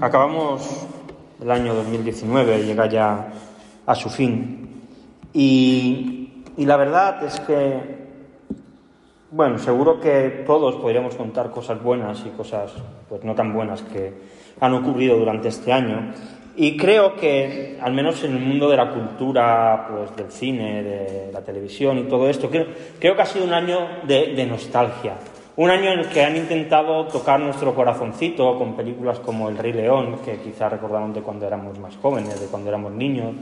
Acabamos el año 2019, llega ya a su fin. Y, la verdad es que, bueno, seguro que todos podríamos contar cosas buenas y cosas pues no tan buenas que han ocurrido durante este año. Y creo que, al menos en el mundo de la cultura, pues del cine, de la televisión y todo esto, creo, creo que ha sido un año de nostalgia. Un año en el que han intentado tocar nuestro corazoncito con películas como El Rey León, que quizá recordamos de cuando éramos más jóvenes, de cuando éramos niños,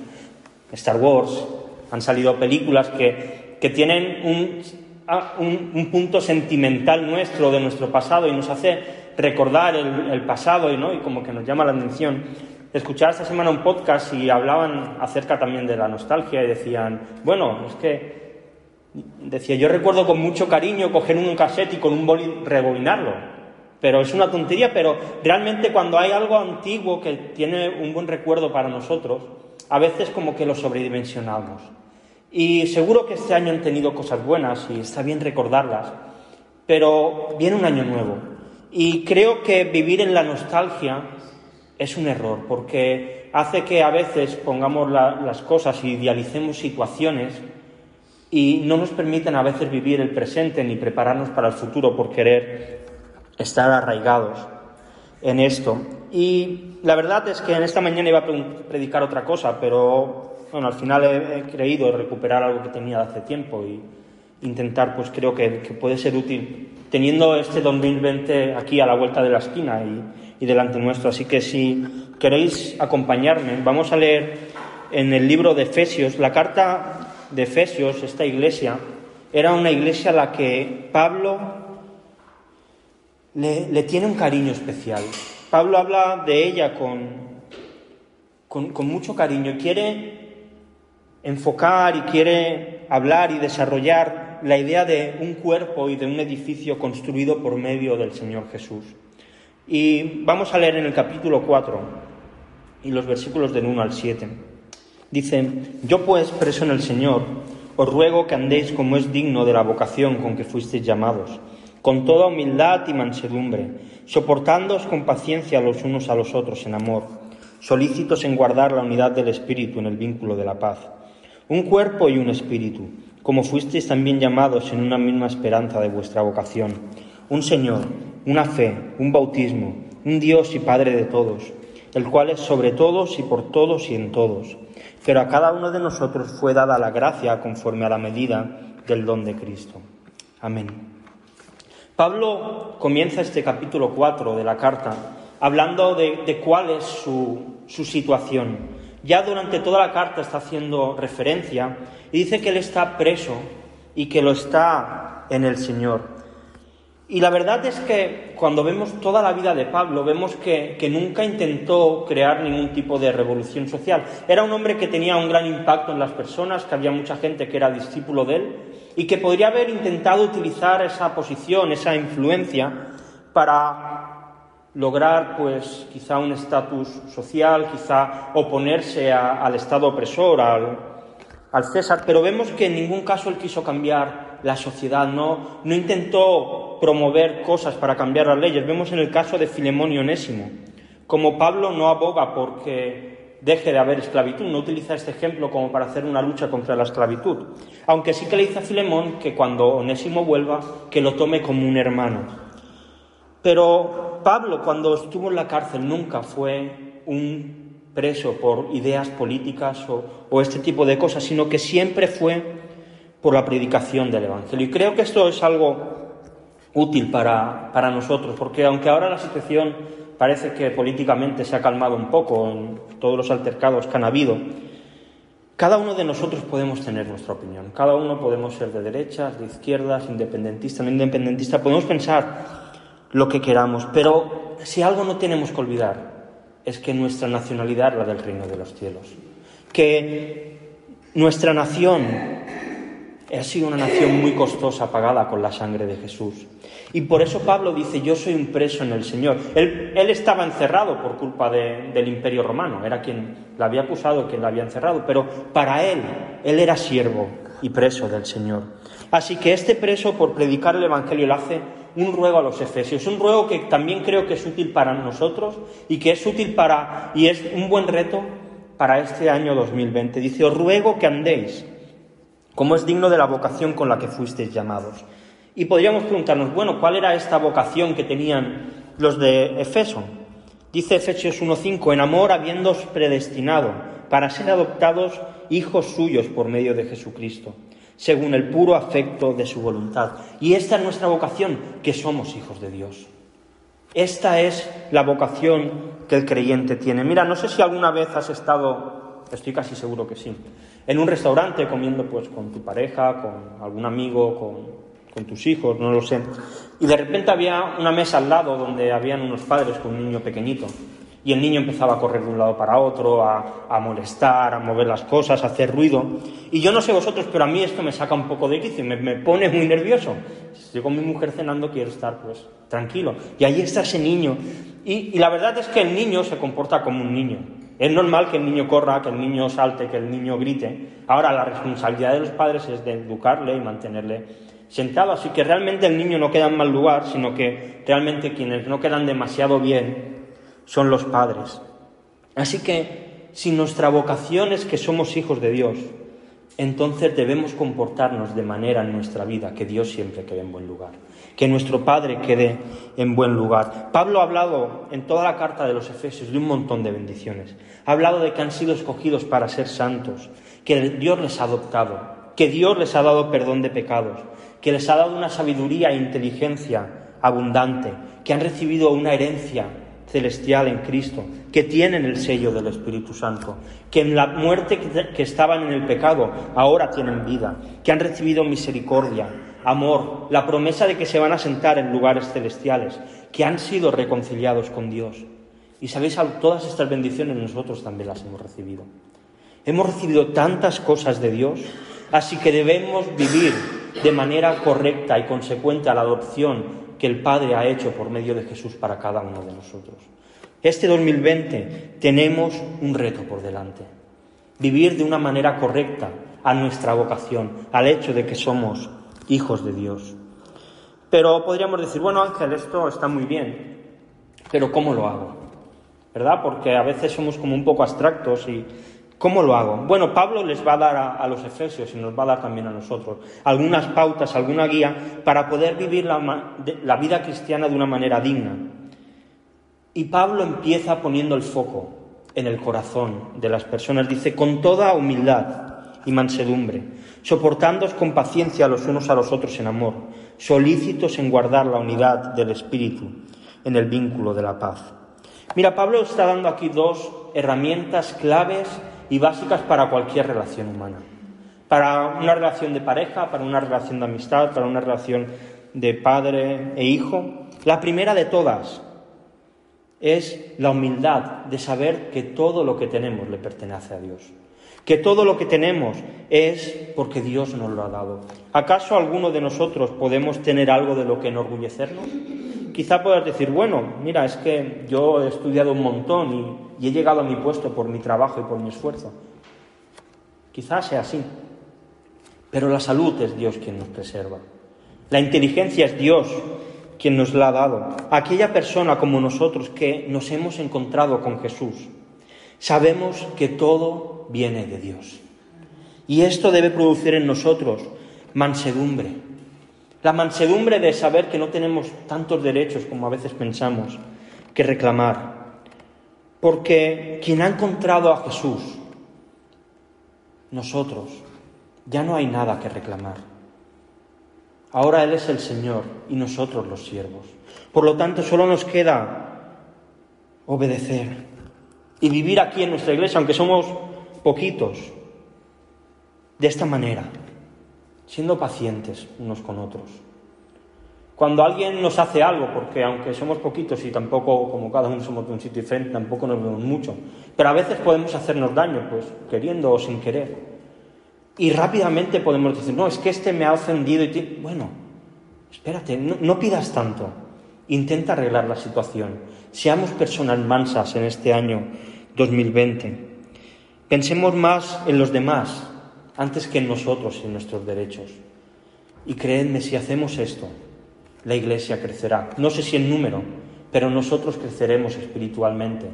Star Wars. Han salido películas que, que tienen un, un, un, punto sentimental nuestro, de nuestro pasado, y nos hace recordar el, el pasado y, ¿no? y como que nos llama la atención. Escuchaba esta semana un podcast y hablaban acerca también de la nostalgia y decían, bueno, es que Decía, yo recuerdo con mucho cariño coger un cassette y con un boli rebobinarlo. Pero es una tontería, pero realmente cuando hay algo antiguo que tiene un buen recuerdo para nosotros, a veces como que lo sobredimensionamos. Y seguro que este año han tenido cosas buenas y está bien recordarlas, pero viene un año nuevo. Y creo que vivir en la nostalgia es un error, porque hace que a veces pongamos la, las cosas y idealicemos situaciones y no nos permiten a veces vivir el presente ni prepararnos para el futuro por querer estar arraigados en esto. Y la verdad es que en esta mañana iba a predicar otra cosa, pero bueno, al final he, creído recuperar algo que tenía hace tiempo y intentar, pues creo que, puede ser útil teniendo este 2020 aquí a la vuelta de la esquina y delante nuestro. Así que si queréis acompañarme, vamos a leer en el libro de Efesios la carta de Efesios, esta iglesia, era una iglesia a la que Pablo le, tiene un cariño especial. Pablo habla de ella con, con, mucho cariño. Quiere enfocar y quiere hablar y desarrollar la idea de un cuerpo y de un edificio construido por medio del Señor Jesús. Y vamos a leer en el capítulo 4 y los versículos del 1 al 7. Dice, yo pues, preso en el Señor, os ruego que andéis como es digno de la vocación con que fuisteis llamados, con toda humildad y mansedumbre, soportándoos con paciencia los unos a los otros en amor, solícitos en guardar la unidad del Espíritu en el vínculo de la paz. Un cuerpo y un espíritu, como fuisteis también llamados en una misma esperanza de vuestra vocación. Un Señor, una fe, un bautismo, un Dios y Padre de todos, el cual es sobre todos y por todos y en todos pero a cada uno de nosotros fue dada la gracia conforme a la medida del don de Cristo. Amén. Pablo comienza este capítulo 4 de la carta hablando de, de cuál es su, su situación. Ya durante toda la carta está haciendo referencia y dice que él está preso y que lo está en el Señor. Y la verdad es que cuando vemos toda la vida de Pablo, vemos que, que, nunca intentó crear ningún tipo de revolución social. Era un hombre que tenía un gran impacto en las personas, que había mucha gente que era discípulo de él y que podría haber intentado utilizar esa posición, esa influencia, para lograr, pues, quizá un estatus social, quizá oponerse al Estado opresor, al, al César. Pero vemos que en ningún caso él quiso cambiar la sociedad, no, no intentó promover cosas para cambiar las leyes. Vemos en el caso de Filemón y Onésimo, como Pablo no aboga porque deje de haber esclavitud, no utiliza este ejemplo como para hacer una lucha contra la esclavitud, aunque sí que le dice a Filemón que cuando Onésimo vuelva, que lo tome como un hermano. Pero Pablo, cuando estuvo en la cárcel, nunca fue un preso por ideas políticas o, o este tipo de cosas, sino que siempre fue por la predicación del Evangelio. Y creo que esto es algo útil para, para nosotros, porque aunque ahora la situación parece que políticamente se ha calmado un poco en todos los altercados que han habido, cada uno de nosotros podemos tener nuestra opinión. Cada uno podemos ser de derechas, de izquierdas, independentistas, no independentistas. Podemos pensar lo que queramos. Pero si algo no tenemos que olvidar, es que nuestra nacionalidad es la del reino de los cielos. Que nuestra nación ha sido una nación muy costosa, pagada con la sangre de Jesús. Y por eso Pablo dice, yo soy un preso en el Señor. Él, estaba encerrado por culpa del imperio romano, era quien la había acusado, quien la había encerrado, pero para él, él era siervo y preso del Señor. Así que este preso, por predicar el Evangelio, le hace un ruego a los efesios, un ruego que también creo que es útil para nosotros y que es útil para, y es un buen reto para este año 2020. Dice, os ruego que andéis como es digno de la vocación con la que fuisteis llamados. Y podríamos preguntarnos, bueno, ¿cuál era esta vocación que tenían los de Efeso? Dice Efesios 1.5, en amor habiéndos predestinado para ser adoptados hijos suyos por medio de Jesucristo según el puro afecto de su voluntad. Y esta es nuestra vocación, que somos hijos de Dios. Esta es la vocación que el creyente tiene. Mira, no sé si alguna vez has estado, estoy casi seguro que sí, en un restaurante comiendo pues con tu pareja, con algún amigo, con, tus hijos, no lo sé. Y de repente había una mesa al lado donde habían unos padres con un niño pequeñito y el niño empezaba a correr de un lado para otro, a, molestar, a mover las cosas, a hacer ruido. Y yo no sé vosotros, pero a mí esto me saca un poco de quicio, me, me pone muy nervioso. Si estoy con mi mujer cenando, quiero estar pues tranquilo. Y ahí está ese niño. Y la verdad es que el niño se comporta como un niño. Es normal que el niño corra, que el niño salte, que el niño grite. Ahora la responsabilidad de los padres es de educarle y mantenerle sentado. Así que realmente el niño no queda en mal lugar, sino que realmente quienes no quedan demasiado bien son los padres. Así que si nuestra vocación es que somos hijos de Dios, entonces debemos comportarnos de manera en nuestra vida que Dios siempre quede en buen lugar, que nuestro Padre quede en buen lugar. Pablo ha hablado en toda la carta de los Efesios de un montón de bendiciones. Ha hablado de que han sido escogidos para ser santos, que Dios les ha adoptado, que Dios les ha dado perdón de pecados, que les ha dado una sabiduría e inteligencia abundante, que han recibido una herencia celestial en Cristo, que tienen el sello del Espíritu Santo, que en la muerte que estaban en el pecado ahora tienen vida, que han recibido misericordia, amor, la promesa de que se van a sentar en lugares celestiales, que han sido reconciliados con Dios. Y sabéis, todas estas bendiciones nosotros también las hemos recibido. Hemos recibido tantas cosas de Dios, así que debemos vivir de manera correcta y consecuente a la adopción que el Padre ha hecho por medio de Jesús para cada uno de nosotros. Este 2020 tenemos un reto por delante. Vivir de una manera correcta a nuestra vocación, al hecho de que somos hijos de Dios. Pero podríamos decir, bueno Ángel, esto está muy bien, pero ¿cómo lo hago? ¿Verdad? Porque a veces somos como un poco abstractos y ¿Cómo lo hago? Bueno, Pablo les va a dar a, los efesios y nos va a dar también a nosotros algunas pautas, alguna guía para poder vivir la, vida cristiana de una manera digna. Y Pablo empieza poniendo el foco en el corazón de las personas. Dice, con toda humildad y mansedumbre, soportándoos con paciencia los unos a los otros en amor, solícitos en guardar la unidad del Espíritu en el vínculo de la paz. Mira, Pablo está dando aquí dos herramientas claves y básicas para cualquier relación humana. Para una relación de pareja, para una relación de amistad, para una relación de padre e hijo. La primera de todas es la humildad de saber que todo lo que tenemos le pertenece a Dios. Que todo lo que tenemos es porque Dios nos lo ha dado. ¿Acaso alguno de nosotros podemos tener algo de lo que enorgullecernos? Quizá puedas decir, bueno, mira, es que yo he estudiado un montón y, he llegado a mi puesto por mi trabajo y por mi esfuerzo. Quizás sea así. Pero la salud es Dios quien nos preserva. La inteligencia es Dios quien nos la ha dado. Aquella persona como nosotros que nos hemos encontrado con Jesús, sabemos que todo viene de Dios. Y esto debe producir en nosotros mansedumbre, la mansedumbre de saber que no tenemos tantos derechos como a veces pensamos que reclamar. Porque quien ha encontrado a Jesús, nosotros, ya no hay nada que reclamar. Ahora Él es el Señor y nosotros los siervos. Por lo tanto, solo nos queda obedecer y vivir aquí en nuestra iglesia, aunque somos poquitos, de esta manera siendo pacientes unos con otros, Cuando alguien nos hace algo, porque aunque somos poquitos y tampoco, como cada uno somos de un sitio diferente, tampoco nos vemos mucho, pero a veces podemos hacernos daño, pues queriendo o sin querer. Y rápidamente podemos decir, no, es que este me ha ofendido y... Bueno, espérate, no pidas tanto. Intenta arreglar la situación. Seamos personas mansas en este año 2020. Pensemos más en los demás antes que en nosotros y en nuestros derechos. Y creedme, si hacemos esto, la iglesia crecerá. No sé si en número, pero nosotros creceremos espiritualmente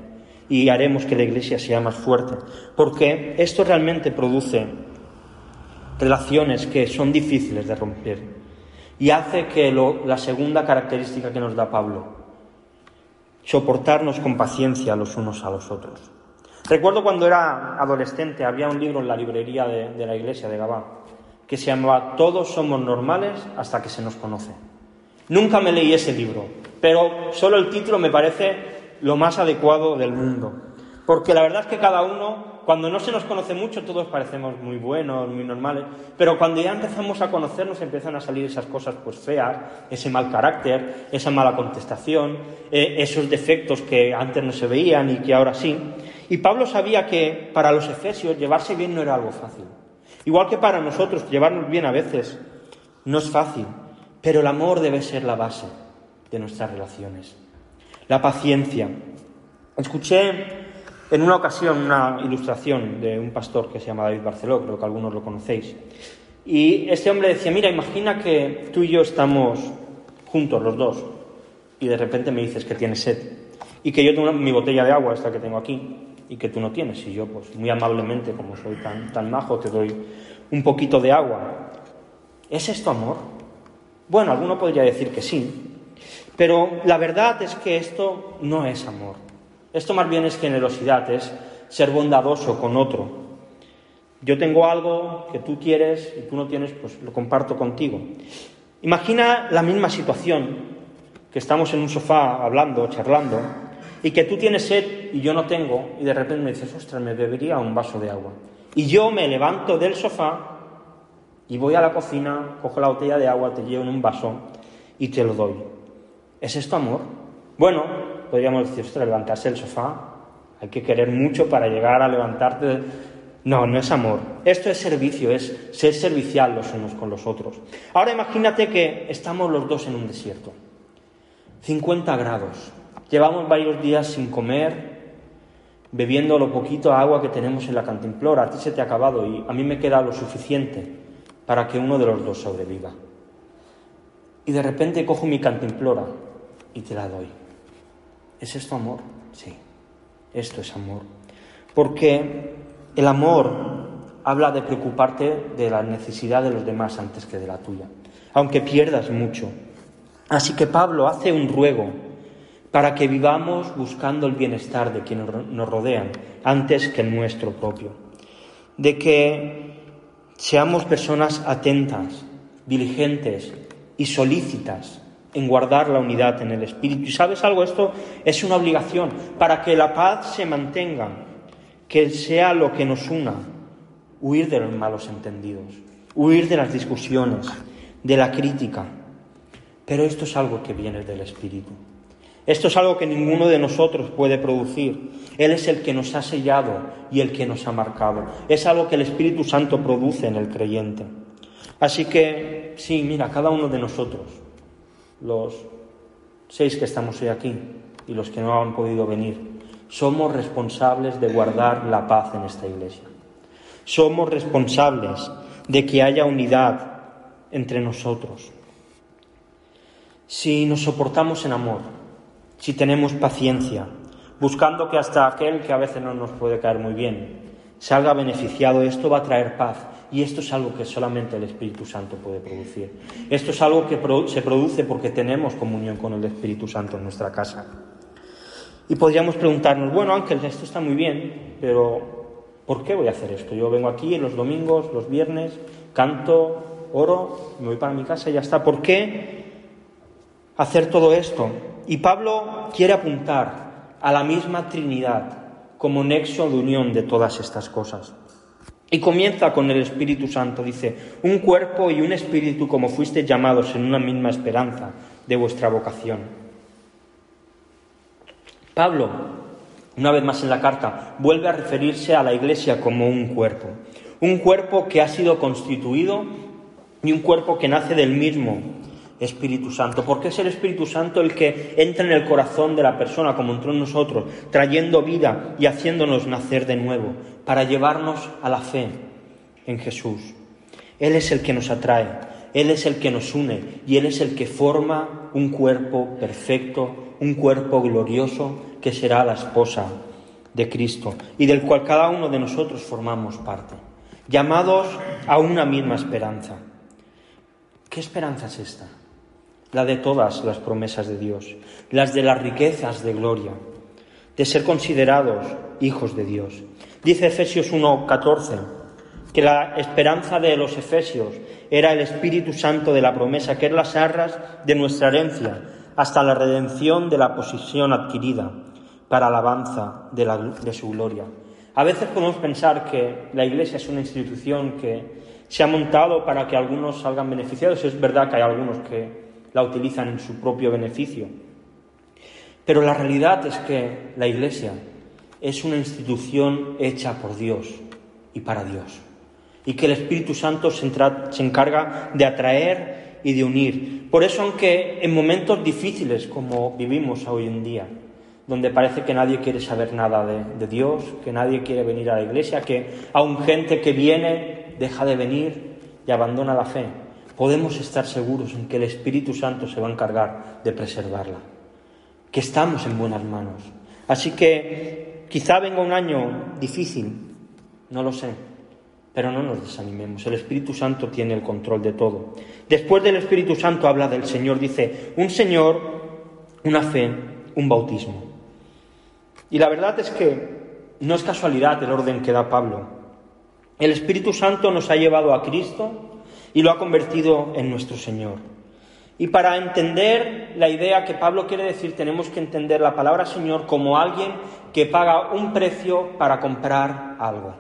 y haremos que la iglesia sea más fuerte. Porque esto realmente produce relaciones que son difíciles de romper. Y hace que la segunda característica que nos da Pablo, soportarnos con paciencia los unos a los otros. Recuerdo cuando era adolescente, había un libro en la librería de, la iglesia de Gabá que se llamaba Todos somos normales hasta que se nos conoce. Nunca me leí ese libro, pero solo el título me parece lo más adecuado del mundo. Porque la verdad es que cada uno, cuando no se nos conoce mucho, todos parecemos muy buenos, muy normales, pero cuando ya empezamos a conocernos empiezan a salir esas cosas pues feas, ese mal carácter, esa mala contestación, eh, esos defectos que antes no se veían y que ahora sí. Y Pablo sabía que para los efesios llevarse bien no era algo fácil. Igual que para nosotros llevarnos bien a veces no es fácil, pero el amor debe ser la base de nuestras relaciones. La paciencia. Escuché en una ocasión una ilustración de un pastor que se llama David Barceló, creo que algunos lo conocéis. Y este hombre decía, mira, imagina que tú y yo estamos juntos los dos y de repente me dices que tienes sed y que yo tengo mi botella de agua, esta que tengo aquí, y que tú no tienes. Y yo, pues muy amablemente, como soy tan, tan majo, te doy un poquito de agua. ¿Es esto amor? Bueno, alguno podría decir que sí, pero la verdad es que esto no es amor. Esto más bien es generosidad, es ser bondadoso con otro. Yo tengo algo que tú quieres y tú no tienes, pues lo comparto contigo. Imagina la misma situación, que estamos en un sofá hablando, charlando, y que tú tienes sed y yo no tengo, y de repente me dices, ostras, me bebería un vaso de agua. Y yo me levanto del sofá y voy a la cocina, cojo la botella de agua, te llevo en un vaso y te lo doy. ¿Es esto amor? Bueno, podríamos decir, ostras, levantarse del sofá, hay que querer mucho para llegar a levantarte. No, no es amor. Esto es servicio, es ser servicial los unos con los otros. Ahora imagínate que estamos los dos en un desierto. 50 grados. Llevamos varios días sin comer, bebiendo lo poquito agua que tenemos en la cantimplora. A ti se te ha acabado y a mí me queda lo suficiente para que uno de los dos sobreviva. Y de repente cojo mi cantimplora y te la doy. ¿Es esto amor? Sí, esto es amor. Porque el amor habla de preocuparte de la necesidad de los demás antes que de la tuya, aunque pierdas mucho. Así que Pablo hace un ruego para que vivamos buscando el bienestar de quienes nos rodean antes que el nuestro propio. De que seamos personas atentas, diligentes y solícitas en guardar la unidad en el espíritu. ¿Y sabes algo? Esto es una obligación para que la paz se mantenga, que sea lo que nos una, huir de los malos entendidos, huir de las discusiones, de la crítica. Pero esto es algo que viene del espíritu. Esto es algo que ninguno de nosotros puede producir. Él es el que nos ha sellado y el que nos ha marcado. Es algo que el Espíritu Santo produce en el creyente. Así que, sí, mira, cada uno de nosotros los seis que estamos hoy aquí y los que no han podido venir, somos responsables de guardar la paz en esta iglesia. Somos responsables de que haya unidad entre nosotros. Si nos soportamos en amor, si tenemos paciencia, buscando que hasta aquel que a veces no nos puede caer muy bien salga beneficiado, esto va a traer paz y esto es algo que solamente el Espíritu Santo puede producir. Esto es algo que se produce porque tenemos comunión con el Espíritu Santo en nuestra casa. Y podríamos preguntarnos, bueno Ángel, esto está muy bien, pero ¿por qué voy a hacer esto? Yo vengo aquí los domingos, los viernes, canto, oro, me voy para mi casa y ya está. ¿Por qué hacer todo esto? Y Pablo quiere apuntar a la misma Trinidad como nexo de unión de todas estas cosas. Y comienza con el Espíritu Santo, dice, un cuerpo y un espíritu como fuiste llamados en una misma esperanza de vuestra vocación. Pablo, una vez más en la carta, vuelve a referirse a la Iglesia como un cuerpo, un cuerpo que ha sido constituido y un cuerpo que nace del mismo Espíritu Santo, porque es el Espíritu Santo el que entra en el corazón de la persona, como entró en nosotros, trayendo vida y haciéndonos nacer de nuevo, para llevarnos a la fe en Jesús. Él es el que nos atrae, Él es el que nos une y Él es el que forma un cuerpo perfecto, un cuerpo glorioso que será la esposa de Cristo y del cual cada uno de nosotros formamos parte, llamados a una misma esperanza. ¿Qué esperanza es esta? La de todas las promesas de Dios, las de las riquezas de gloria, de ser considerados hijos de Dios. Dice Efesios 1:14 que la esperanza de los efesios era el Espíritu Santo de la promesa, que es las arras de nuestra herencia, hasta la redención de la posición adquirida para alabanza de, de su gloria. A veces podemos pensar que la Iglesia es una institución que se ha montado para que algunos salgan beneficiados. Es verdad que hay algunos que la utilizan en su propio beneficio. Pero la realidad es que la Iglesia es una institución hecha por Dios y para Dios y que el Espíritu Santo se, encarga de atraer y de unir. Por eso, aunque en momentos difíciles como vivimos hoy en día, donde parece que nadie quiere saber nada de, de Dios, que nadie quiere venir a la iglesia, que aún gente que viene deja de venir y abandona la fe, podemos estar seguros en que el Espíritu Santo se va a encargar de preservarla, que estamos en buenas manos. Así que quizá venga un año difícil, no lo sé, pero no nos desanimemos, el Espíritu Santo tiene el control de todo. Después del Espíritu Santo habla del Señor, dice, un Señor, una fe, un bautismo. Y la verdad es que no es casualidad el orden que da Pablo. El Espíritu Santo nos ha llevado a Cristo y lo ha convertido en nuestro Señor. Y para entender la idea que Pablo quiere decir, tenemos que entender la palabra Señor como alguien que paga un precio para comprar algo.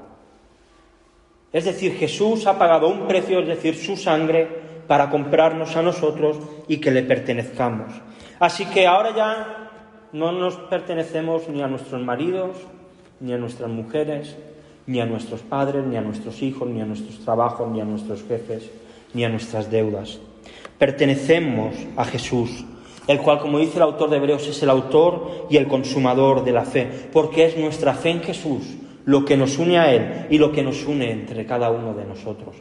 Es decir, Jesús ha pagado un precio, es decir, su sangre, para comprarnos a nosotros y que le pertenezcamos. Así que ahora ya no nos pertenecemos ni a nuestros maridos, ni a nuestras mujeres, ni a nuestros padres, ni a nuestros hijos, ni a nuestros trabajos, ni a nuestros jefes, ni a nuestras deudas. Pertenecemos a Jesús, el cual, como dice el autor de Hebreos, es el autor y el consumador de la fe, porque es nuestra fe en Jesús lo que nos une a Él y lo que nos une entre cada uno de nosotros.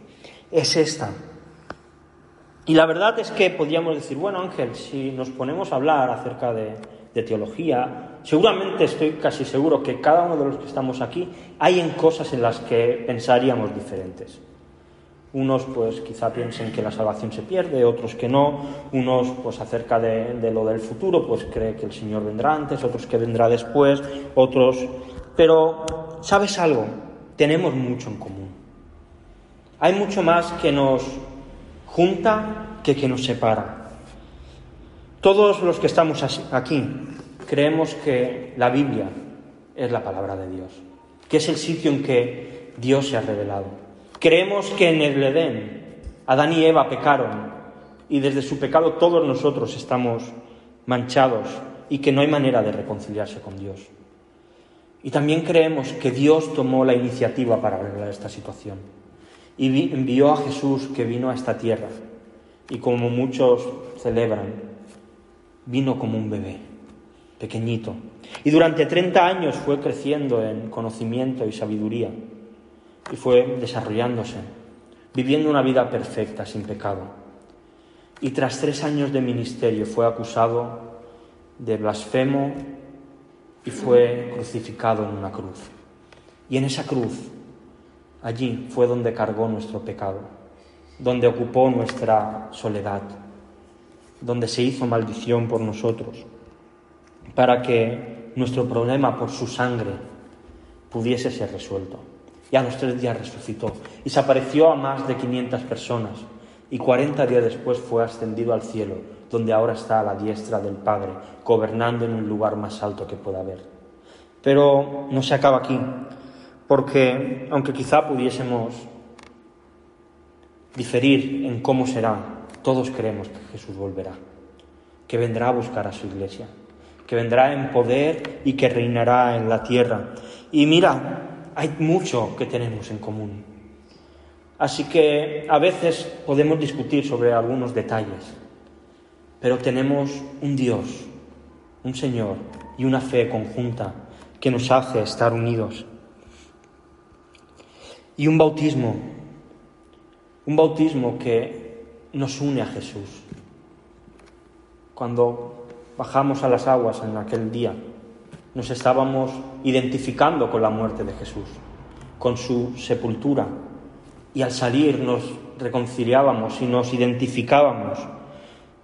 Es esta. Y la verdad es que podríamos decir, bueno Ángel, si nos ponemos a hablar acerca de, teología, seguramente estoy casi seguro que cada uno de los que estamos aquí hay en cosas en las que pensaríamos diferentes. Unos pues quizá piensen que la salvación se pierde, otros que no, unos pues acerca de, lo del futuro pues cree que el Señor vendrá antes, otros que vendrá después, otros... Pero ¿sabes algo? Tenemos mucho en común. Hay mucho más que nos junta que que nos separa. Todos los que estamos aquí creemos que la Biblia es la palabra de Dios, que es el sitio en que Dios se ha revelado. Creemos que en el Edén Adán y Eva pecaron y desde su pecado todos nosotros estamos manchados y que no hay manera de reconciliarse con Dios. Y también creemos que Dios tomó la iniciativa para arreglar esta situación y envió a Jesús que vino a esta tierra y como muchos celebran, vino como un bebé, pequeñito. Y durante 30 años fue creciendo en conocimiento y sabiduría y fue desarrollándose, viviendo una vida perfecta, sin pecado. Y tras tres años de ministerio fue acusado de blasfemo y fue crucificado en una cruz. Y en esa cruz, allí fue donde cargó nuestro pecado, donde ocupó nuestra soledad, donde se hizo maldición por nosotros, para que nuestro problema por su sangre pudiese ser resuelto. Y a los tres días resucitó y se apareció a más de 500 personas y 40 días después fue ascendido al cielo donde ahora está a la diestra del Padre, gobernando en un lugar más alto que pueda haber. Pero no se acaba aquí, porque aunque quizá pudiésemos diferir en cómo será, todos creemos que Jesús volverá. que vendrá a buscar a su iglesia, que vendrá en poder y que reinará en la tierra. Y mira, hay mucho que tenemos en común. Así que a veces podemos discutir sobre algunos detalles, pero tenemos un Dios, un Señor y una fe conjunta que nos hace estar unidos. Y un bautismo, un bautismo que nos une a Jesús. Cuando bajamos a las aguas en aquel día, nos estábamos identificando con la muerte de Jesús, con su sepultura, y al salir nos reconciliábamos y nos identificábamos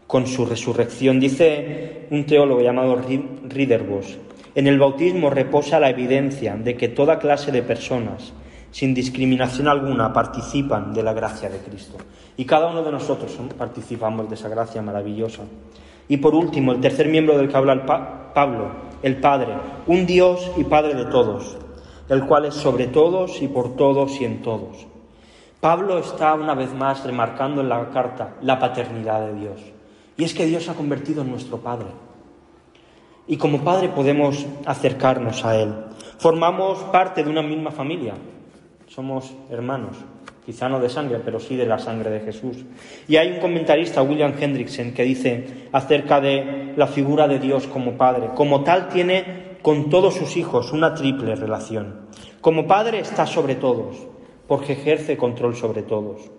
con su resurrección. Dice un teólogo llamado Riederbos, en el bautismo reposa la evidencia de que toda clase de personas, sin discriminación alguna, participan de la gracia de Cristo. Y cada uno de nosotros participamos de esa gracia maravillosa. Y por último, el tercer miembro del que habla Pablo, el Padre, un Dios y Padre de todos, el cual es sobre todos y por todos y en todos. Pablo está una vez más remarcando en la carta la paternidad de Dios. Y es que Dios ha convertido en nuestro Padre. Y como Padre podemos acercarnos a Él. Formamos parte de una misma familia. Somos hermanos, quizá no de sangre, pero sí de la sangre de Jesús. Y hay un comentarista, William Hendrickson, que dice acerca de la figura de Dios como Padre. Como tal tiene con todos sus hijos una triple relación. Como Padre está sobre todos porque ejerce control sobre todos.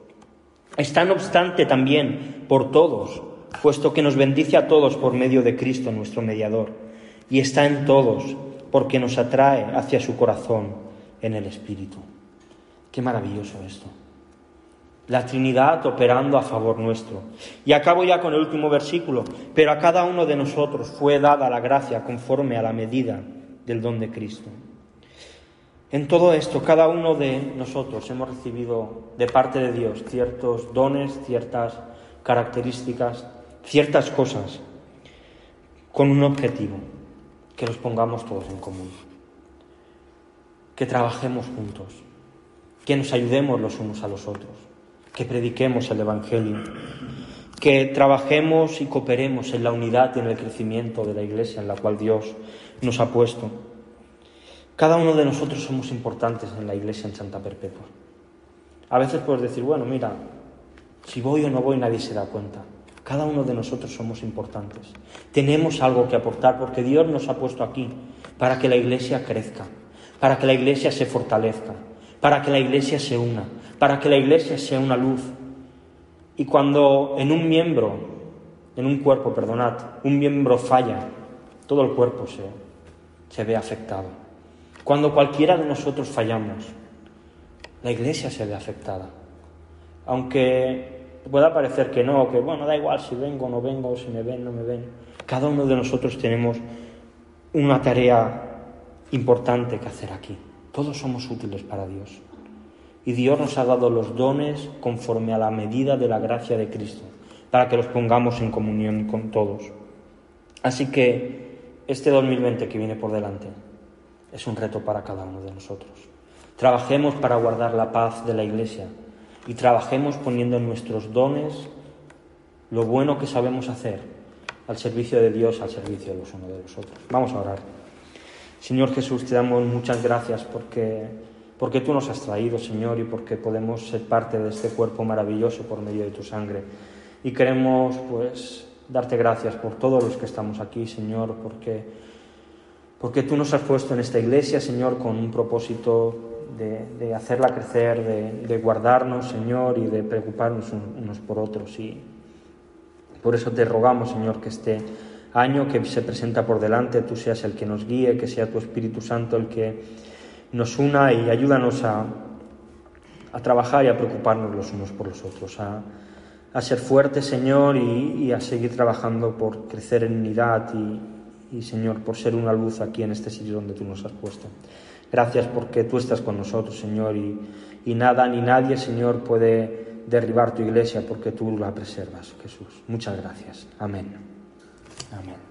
Está no obstante también por todos, puesto que nos bendice a todos por medio de Cristo nuestro mediador, y está en todos, porque nos atrae hacia su corazón en el Espíritu. Qué maravilloso esto. La Trinidad operando a favor nuestro. Y acabo ya con el último versículo. Pero a cada uno de nosotros fue dada la gracia conforme a la medida del don de Cristo. En todo esto, cada uno de nosotros hemos recibido de parte de Dios ciertos dones, ciertas características, ciertas cosas, con un objetivo, que los pongamos todos en común, que trabajemos juntos, que nos ayudemos los unos a los otros, que prediquemos el Evangelio, que trabajemos y cooperemos en la unidad y en el crecimiento de la Iglesia en la cual Dios nos ha puesto cada uno de nosotros somos importantes en la iglesia en Santa Perpetua. A veces puedes decir, bueno, mira, si voy o no voy nadie se da cuenta. Cada uno de nosotros somos importantes. Tenemos algo que aportar porque Dios nos ha puesto aquí para que la iglesia crezca, para que la iglesia se fortalezca, para que la iglesia se una, para que la iglesia sea una luz. Y cuando en un miembro, en un cuerpo, perdonad, un miembro falla, todo el cuerpo se, ve afectado. Cuando cualquiera de nosotros fallamos, la iglesia se ve afectada. Aunque pueda parecer que no, que bueno, da igual si vengo o no vengo, si me ven o no me ven. Cada uno de nosotros tenemos una tarea importante que hacer aquí. Todos somos útiles para Dios. Y Dios nos ha dado los dones conforme a la medida de la gracia de Cristo, para que los pongamos en comunión con todos. Así que este 2020 que viene por delante, es un reto para cada uno de nosotros. Trabajemos para guardar la paz de la Iglesia y trabajemos poniendo en nuestros dones lo bueno que sabemos hacer al servicio de Dios, al servicio de los unos de los otros. Vamos a orar. Señor Jesús, te damos muchas gracias porque, porque tú nos has traído, Señor, y porque podemos ser parte de este cuerpo maravilloso por medio de tu sangre. Y queremos, pues, darte gracias por todos los que estamos aquí, Señor, porque porque tú nos has puesto en esta iglesia, Señor, con un propósito de, hacerla crecer, de, guardarnos, Señor, y de preocuparnos unos por otros. Y por eso te rogamos, Señor, que este año que se presenta por delante, tú seas el que nos guíe, que sea tu Espíritu Santo el que nos una y ayúdanos a, trabajar y a preocuparnos los unos por los otros, a, ser fuertes, Señor, y, y, a seguir trabajando por crecer en unidad y, y Señor, por ser una luz aquí en este sitio donde tú nos has puesto. Gracias porque tú estás con nosotros, Señor, y, y nada ni nadie, Señor, puede derribar tu iglesia porque tú la preservas, Jesús. Muchas gracias. Amén. Amén.